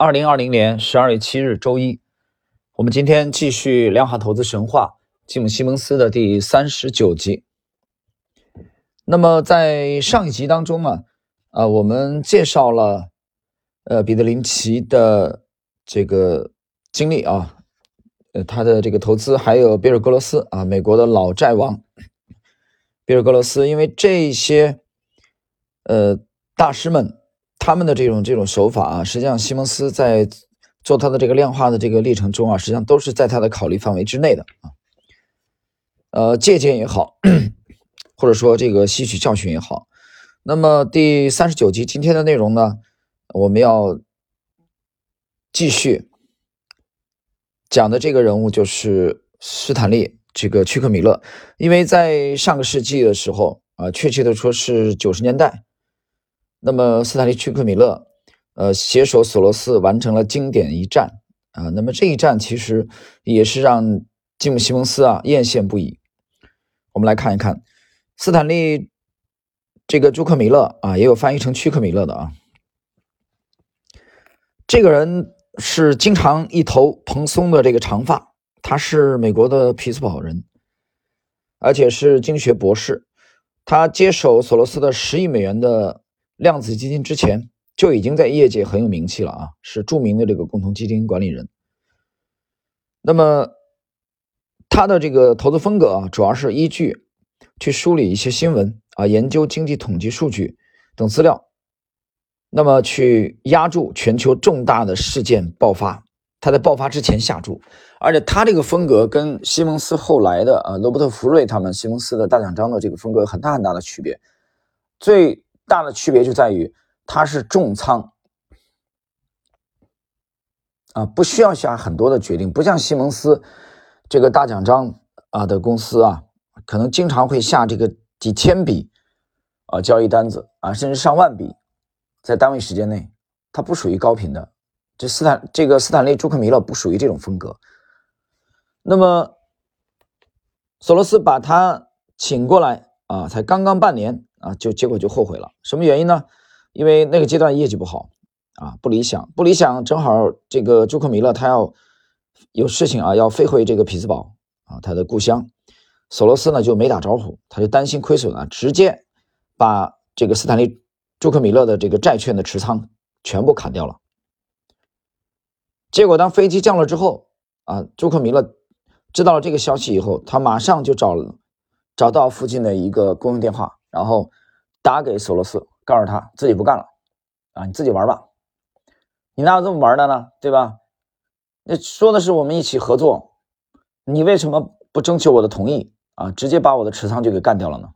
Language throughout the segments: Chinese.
二零二零年十二月七日，周一，我们今天继续量化投资神话吉姆·西蒙斯的第三十九集。那么在上一集当中啊，啊，我们介绍了呃彼得林奇的这个经历啊，呃他的这个投资，还有比尔·格罗斯啊，美国的老债王比尔·格罗斯，因为这些呃大师们。他们的这种这种手法啊，实际上西蒙斯在做他的这个量化的这个历程中啊，实际上都是在他的考虑范围之内的啊。呃，借鉴也好，或者说这个吸取教训也好。那么第三十九集今天的内容呢，我们要继续讲的这个人物就是斯坦利这个屈克米勒，因为在上个世纪的时候啊，确切的说是九十年代。那么，斯坦利·屈克米勒，呃，携手索罗斯完成了经典一战啊。那么这一战其实也是让吉姆·西蒙斯啊艳羡不已。我们来看一看，斯坦利这个朱克米勒啊，也有翻译成屈克米勒的啊。这个人是经常一头蓬松的这个长发，他是美国的匹兹堡人，而且是经济学博士。他接手索罗斯的十亿美元的。量子基金之前就已经在业界很有名气了啊，是著名的这个共同基金管理人。那么他的这个投资风格啊，主要是依据去梳理一些新闻啊，研究经济统计数据等资料，那么去压住全球重大的事件爆发，他在爆发之前下注。而且他这个风格跟西蒙斯后来的啊罗伯特福瑞他们西蒙斯的大奖章的这个风格有很大很大的区别，最。大的区别就在于，它是重仓啊，不需要下很多的决定，不像西蒙斯这个大奖章啊的公司啊，可能经常会下这个几千笔啊交易单子啊，甚至上万笔，在单位时间内，它不属于高频的。这斯坦这个斯坦利朱克米勒不属于这种风格。那么索罗斯把他请过来啊，才刚刚半年。啊，就结果就后悔了，什么原因呢？因为那个阶段业绩不好啊，不理想，不理想。正好这个朱克米勒他要有事情啊，要飞回这个匹兹堡啊，他的故乡。索罗斯呢就没打招呼，他就担心亏损啊，直接把这个斯坦利朱克米勒的这个债券的持仓全部砍掉了。结果当飞机降落之后啊，朱克米勒知道了这个消息以后，他马上就找了找到附近的一个公用电话。然后打给索罗斯，告诉他自己不干了，啊，你自己玩吧，你哪有这么玩的呢？对吧？那说的是我们一起合作，你为什么不征求我的同意啊？直接把我的持仓就给干掉了呢？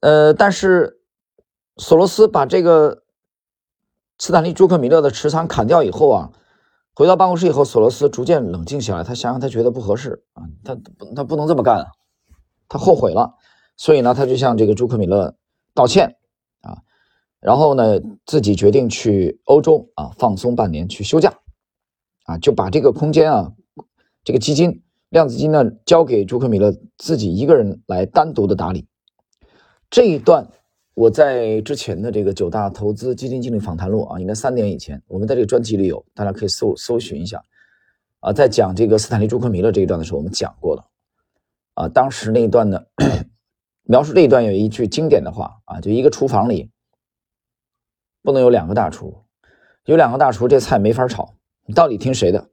呃，但是索罗斯把这个斯坦利·朱克米勒的持仓砍掉以后啊，回到办公室以后，索罗斯逐渐冷静下来，他想想，他觉得不合适啊，他他不能这么干啊。他后悔了，所以呢，他就向这个朱克米勒道歉啊，然后呢，自己决定去欧洲啊放松半年，去休假啊，就把这个空间啊，这个基金量子基金呢交给朱克米勒自己一个人来单独的打理。这一段我在之前的这个九大投资基金经理访谈录啊，应该三年以前，我们在这个专辑里有，大家可以搜搜寻一下啊，在讲这个斯坦利朱克米勒这一段的时候，我们讲过了。啊，当时那一段的，描述这一段有一句经典的话啊，就一个厨房里不能有两个大厨，有两个大厨这菜没法炒，你到底听谁的？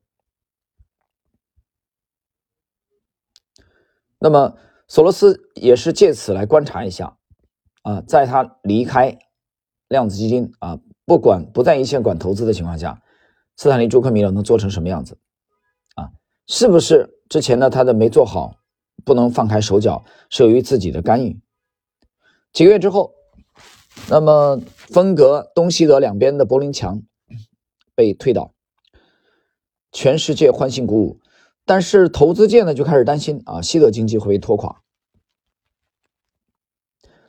那么索罗斯也是借此来观察一下啊，在他离开量子基金啊，不管不在一线管投资的情况下，斯坦利·朱克米勒能做成什么样子啊？是不是之前呢他的没做好？不能放开手脚，是由于自己的干预。几个月之后，那么分隔东西德两边的柏林墙被推倒，全世界欢欣鼓舞。但是投资界呢就开始担心啊，西德经济会被拖垮，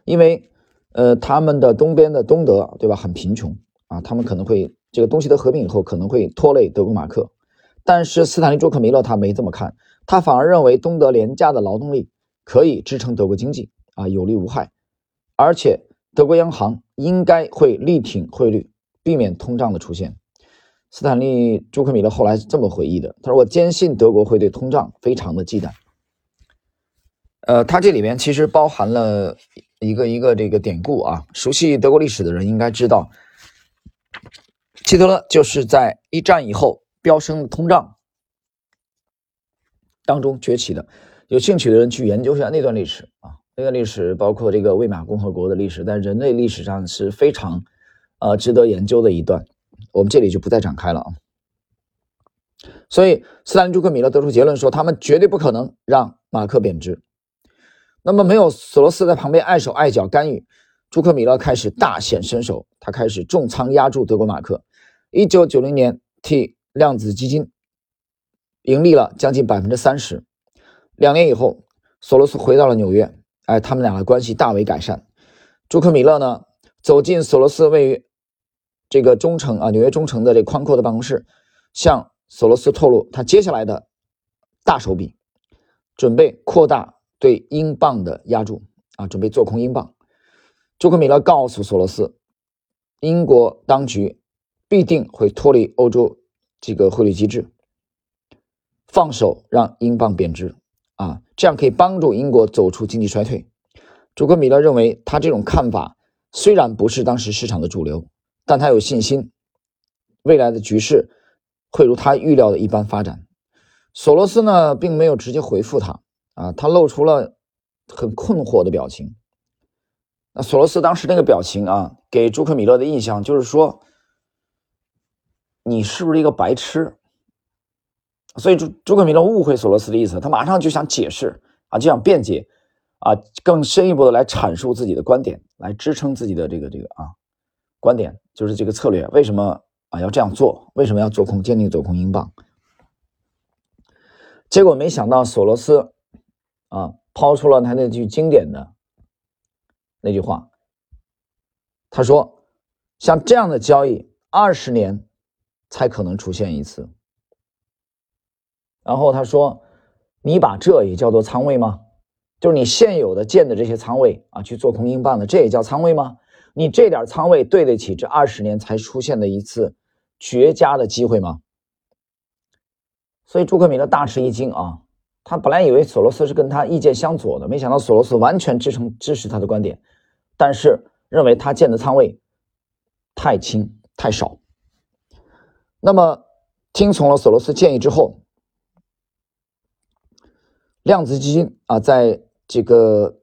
因为呃他们的东边的东德对吧很贫穷啊，他们可能会这个东西德合并以后可能会拖累德国马克。但是斯坦利·朱克米勒他没这么看。他反而认为东德廉价的劳动力可以支撑德国经济啊，有利无害，而且德国央行应该会力挺汇率避免通胀的出现。斯坦利·朱克米勒后来是这么回忆的：“他说，我坚信德国会对通胀非常的忌惮。”呃，他这里面其实包含了一个一个这个典故啊。熟悉德国历史的人应该知道，希特勒就是在一战以后飙升的通胀当中崛起的。有兴趣的人去研究一下那段历史啊，那段历史包括这个魏玛共和国的历史，在人类历史上是非常呃值得研究的一段。我们这里就不再展开了啊。所以，斯大林、朱克米勒得出结论说，他们绝对不可能让马克贬值。那么，没有索罗斯在旁边碍手碍脚干预，朱克米勒开始大显身手，他开始重仓压住德国马克。一九九零年，替量子基金盈利了将近百分之三十。两年以后，索罗斯回到了纽约，哎，他们俩的关系大为改善。朱克米勒呢，走进索罗斯位于。这个中城啊，纽约中城的这宽阔的办公室，向索罗斯透露他接下来的大手笔，准备扩大对英镑的压注啊，准备做空英镑。朱克米勒告诉索罗斯，英国当局必定会脱离欧洲这个汇率机制，放手让英镑贬值啊，这样可以帮助英国走出经济衰退。朱克米勒认为，他这种看法虽然不是当时市场的主流。但他有信心，未来的局势会如他预料的一般发展。索罗斯呢，并没有直接回复他啊，他露出了很困惑的表情。那索罗斯当时那个表情啊，给朱克米勒的印象就是说，你是不是一个白痴？所以朱朱克米勒误会索罗斯的意思，他马上就想解释啊，就想辩解啊，更深一步的来阐述自己的观点，来支撑自己的这个这个啊。观点就是这个策略，为什么啊要这样做？为什么要做空，坚定做空英镑？结果没想到索罗斯啊抛出了他那句经典的那句话，他说：“像这样的交易，二十年才可能出现一次。”然后他说：“你把这也叫做仓位吗？就是你现有的建的这些仓位啊，去做空英镑的，这也叫仓位吗？”你这点仓位对得起这二十年才出现的一次绝佳的机会吗？所以朱克米勒大吃一惊啊！他本来以为索罗斯是跟他意见相左的，没想到索罗斯完全支撑支持他的观点，但是认为他建的仓位太轻太少。那么听从了索罗斯建议之后，量子基金啊，在这个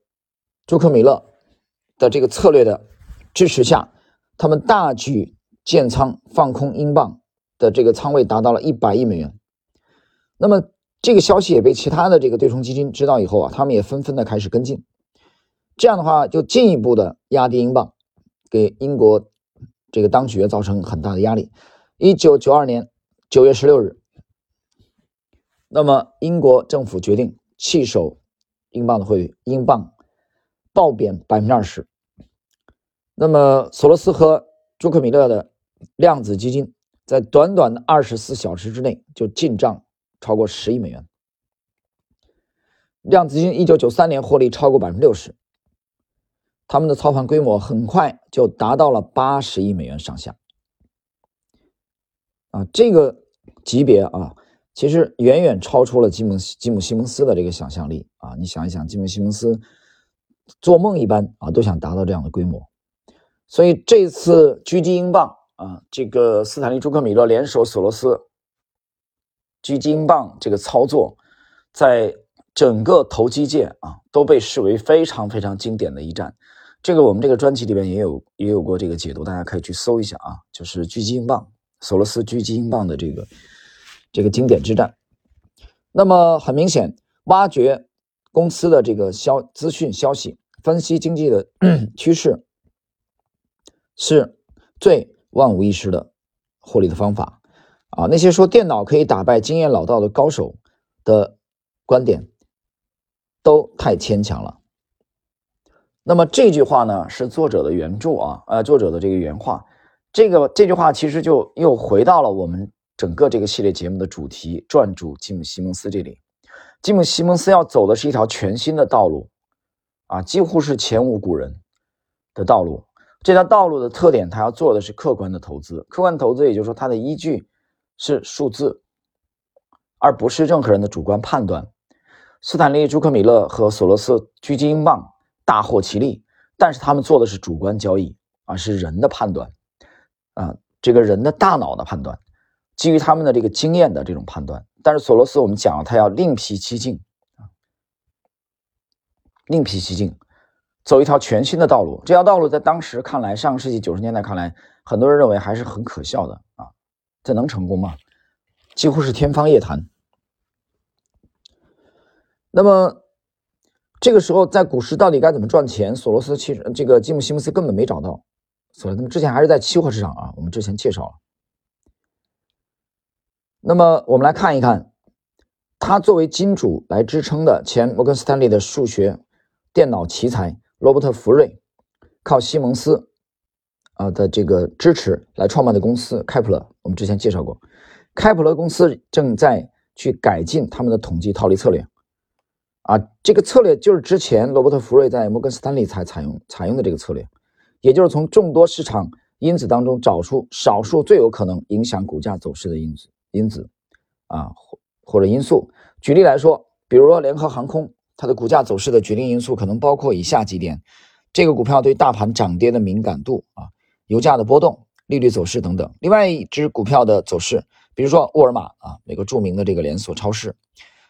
朱克米勒的这个策略的。支持下，他们大举建仓放空英镑的这个仓位达到了一百亿美元。那么这个消息也被其他的这个对冲基金知道以后啊，他们也纷纷的开始跟进。这样的话，就进一步的压低英镑，给英国这个当局造成很大的压力。一九九二年九月十六日，那么英国政府决定弃守英镑的汇率，英镑暴贬百分之二十。那么，索罗斯和朱克米勒的量子基金在短短的二十四小时之内就进账超过十亿美元。量子基金一九九三年获利超过百分之六十，他们的操盘规模很快就达到了八十亿美元上下。啊，这个级别啊，其实远远超出了吉姆吉姆西蒙斯的这个想象力啊！你想一想，吉姆西蒙斯做梦一般啊，都想达到这样的规模。所以这次狙击英镑啊，这个斯坦利·朱克米勒联手索罗斯狙击英镑这个操作，在整个投机界啊都被视为非常非常经典的一战。这个我们这个专辑里边也有也有过这个解读，大家可以去搜一下啊，就是狙击英镑，索罗斯狙击英镑的这个这个经典之战。那么很明显，挖掘公司的这个消资讯消息，分析经济的 趋势。是最万无一失的获利的方法啊！那些说电脑可以打败经验老道的高手的观点，都太牵强了。那么这句话呢，是作者的原著啊，呃，作者的这个原话。这个这句话其实就又回到了我们整个这个系列节目的主题——撰主吉姆·西蒙斯这里。吉姆·西蒙斯要走的是一条全新的道路啊，几乎是前无古人的道路。这条道路的特点，他要做的是客观的投资。客观投资，也就是说，它的依据是数字，而不是任何人的主观判断。斯坦利·朱克米勒和索罗斯狙击英镑，大获其利，但是他们做的是主观交易啊，是人的判断啊，这个人的大脑的判断，基于他们的这个经验的这种判断。但是索罗斯，我们讲了，他要另辟蹊径，另辟蹊径。走一条全新的道路，这条道路在当时看来，上个世纪九十年代看来，很多人认为还是很可笑的啊，这能成功吗？几乎是天方夜谭。那么这个时候，在股市到底该怎么赚钱？索罗斯其实这个吉姆·西蒙斯根本没找到，所以他们之前还是在期货市场啊，我们之前介绍了。那么我们来看一看，他作为金主来支撑的前摩根斯坦利的数学电脑奇才。罗伯特·福瑞靠西蒙斯啊的这个支持来创办的公司开普勒，我们之前介绍过。开普勒公司正在去改进他们的统计套利策略啊，这个策略就是之前罗伯特·福瑞在摩根斯坦利才采用采用的这个策略，也就是从众多市场因子当中找出少数最有可能影响股价走势的因子因子啊或或者因素。举例来说，比如说联合航空。它的股价走势的决定因素可能包括以下几点：这个股票对大盘涨跌的敏感度啊，油价的波动、利率走势等等。另外一只股票的走势，比如说沃尔玛啊，美国著名的这个连锁超市，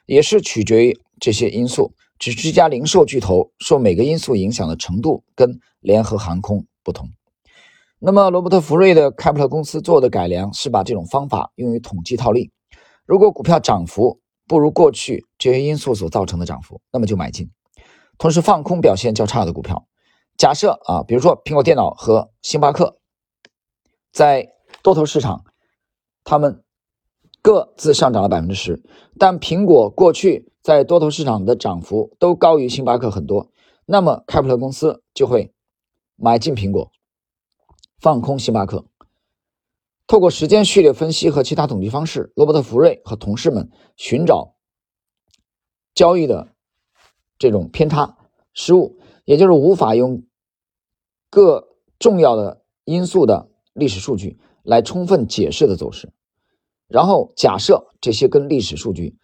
也是取决于这些因素。只是这家零售巨头受每个因素影响的程度跟联合航空不同。那么罗伯特·福瑞的开普勒公司做的改良是把这种方法用于统计套利。如果股票涨幅，不如过去这些因素所造成的涨幅，那么就买进。同时放空表现较差的股票。假设啊，比如说苹果电脑和星巴克在多头市场，他们各自上涨了百分之十，但苹果过去在多头市场的涨幅都高于星巴克很多，那么开普勒公司就会买进苹果，放空星巴克。透过时间序列分析和其他统计方式，罗伯特·福瑞和同事们寻找交易的这种偏差失误，也就是无法用各重要的因素的历史数据来充分解释的走势。然后假设这些跟历史数据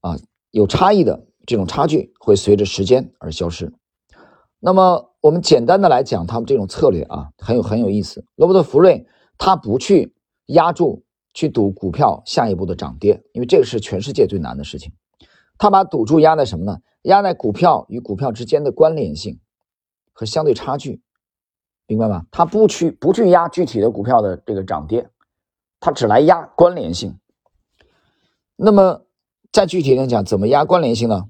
啊有差异的这种差距会随着时间而消失。那么我们简单的来讲，他们这种策略啊很有很有意思。罗伯特·福瑞。他不去压住去赌股票下一步的涨跌，因为这个是全世界最难的事情。他把赌注压在什么呢？压在股票与股票之间的关联性和相对差距，明白吗？他不去不去压具体的股票的这个涨跌，他只来压关联性。那么再具体点讲，怎么压关联性呢？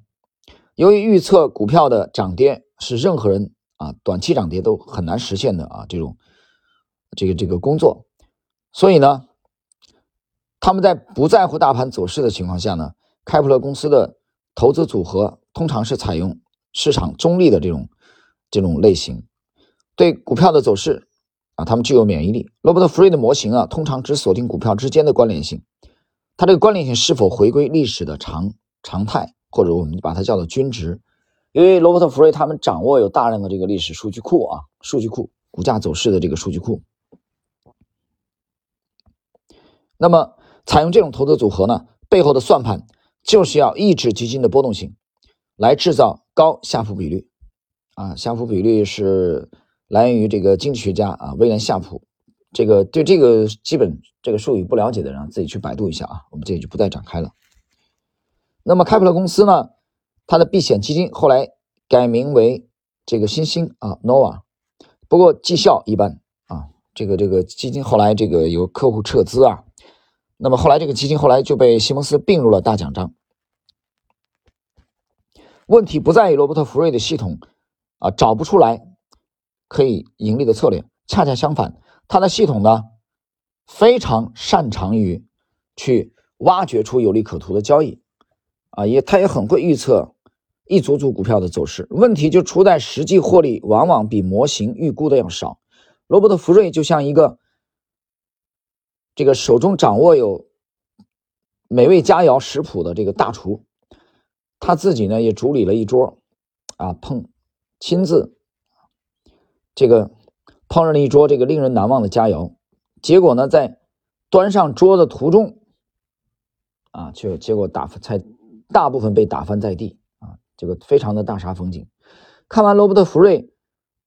由于预测股票的涨跌是任何人啊短期涨跌都很难实现的啊这种。这个这个工作，所以呢，他们在不在乎大盘走势的情况下呢，开普勒公司的投资组合通常是采用市场中立的这种这种类型，对股票的走势啊，他们具有免疫力。罗伯特·弗瑞的模型啊，通常只锁定股票之间的关联性，它这个关联性是否回归历史的常常态，或者我们把它叫做均值。因为罗伯特·弗瑞他们掌握有大量的这个历史数据库啊，数据库股价走势的这个数据库。那么，采用这种投资组合呢，背后的算盘就是要抑制基金的波动性，来制造高夏普比率。啊，夏普比率是来源于这个经济学家啊威廉夏普。这个对这个基本这个术语不了解的人，自己去百度一下啊，我们这里就不再展开了。那么开普勒公司呢，它的避险基金后来改名为这个新兴啊 Nova，不过绩效一般啊，这个这个基金后来这个有客户撤资啊。那么后来，这个基金后来就被西蒙斯并入了大奖章。问题不在于罗伯特·福瑞的系统啊找不出来可以盈利的策略，恰恰相反，他的系统呢非常擅长于去挖掘出有利可图的交易啊，也他也很会预测一组组股票的走势。问题就出在实际获利往往比模型预估的要少。罗伯特·福瑞就像一个。这个手中掌握有美味佳肴食谱的这个大厨，他自己呢也主理了一桌，啊碰亲自这个烹饪了一桌这个令人难忘的佳肴。结果呢，在端上桌的途中，啊，就结果打才大部分被打翻在地啊，这个非常的大煞风景。看完罗伯特·福瑞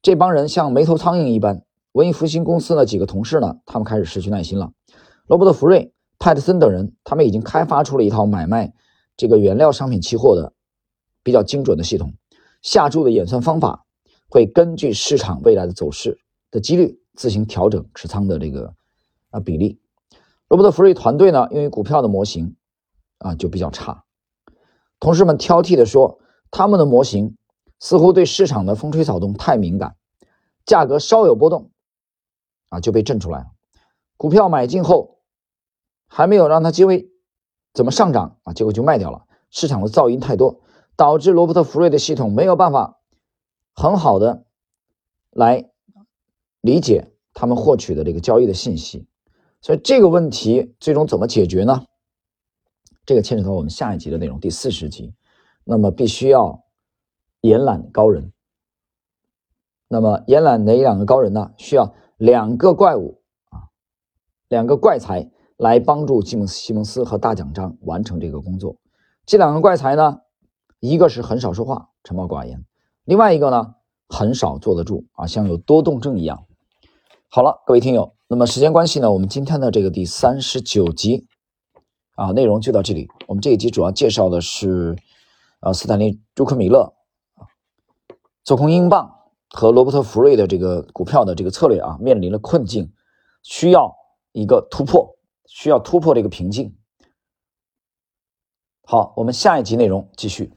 这帮人像没头苍蝇一般，文艺复兴公司的几个同事呢，他们开始失去耐心了。罗伯特·福瑞、派特森等人，他们已经开发出了一套买卖这个原料商品期货的比较精准的系统，下注的演算方法会根据市场未来的走势的几率自行调整持仓的这个。啊，比例，罗伯特·福瑞团队呢，用于股票的模型啊就比较差。同事们挑剔地说，他们的模型似乎对市场的风吹草动太敏感，价格稍有波动啊就被震出来了。股票买进后还没有让它机会怎么上涨啊，结果就卖掉了。市场的噪音太多，导致罗伯特·福瑞的系统没有办法很好的来理解他们获取的这个交易的信息。所以这个问题最终怎么解决呢？这个牵扯到我们下一集的内容，第四十集。那么必须要延揽高人。那么延揽哪两个高人呢？需要两个怪物啊，两个怪才来帮助吉姆西蒙斯和大奖章完成这个工作。这两个怪才呢，一个是很少说话、沉默寡言，另外一个呢，很少坐得住啊，像有多动症一样。好了，各位听友。那么时间关系呢，我们今天的这个第三十九集啊，内容就到这里。我们这一集主要介绍的是，呃，斯坦利·朱克米勒啊，做空英镑和罗伯特·福瑞的这个股票的这个策略啊，面临了困境，需要一个突破，需要突破这个瓶颈。好，我们下一集内容继续。